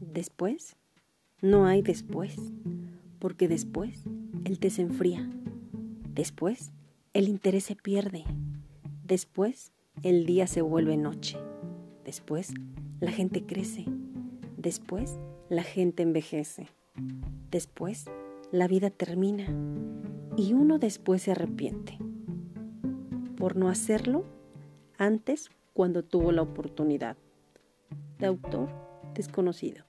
Después, no hay después, porque después el té se enfría. Después, el interés se pierde. Después, el día se vuelve noche. Después, la gente crece. Después, la gente envejece. Después, la vida termina. Y uno después se arrepiente por no hacerlo antes cuando tuvo la oportunidad. De autor desconocido.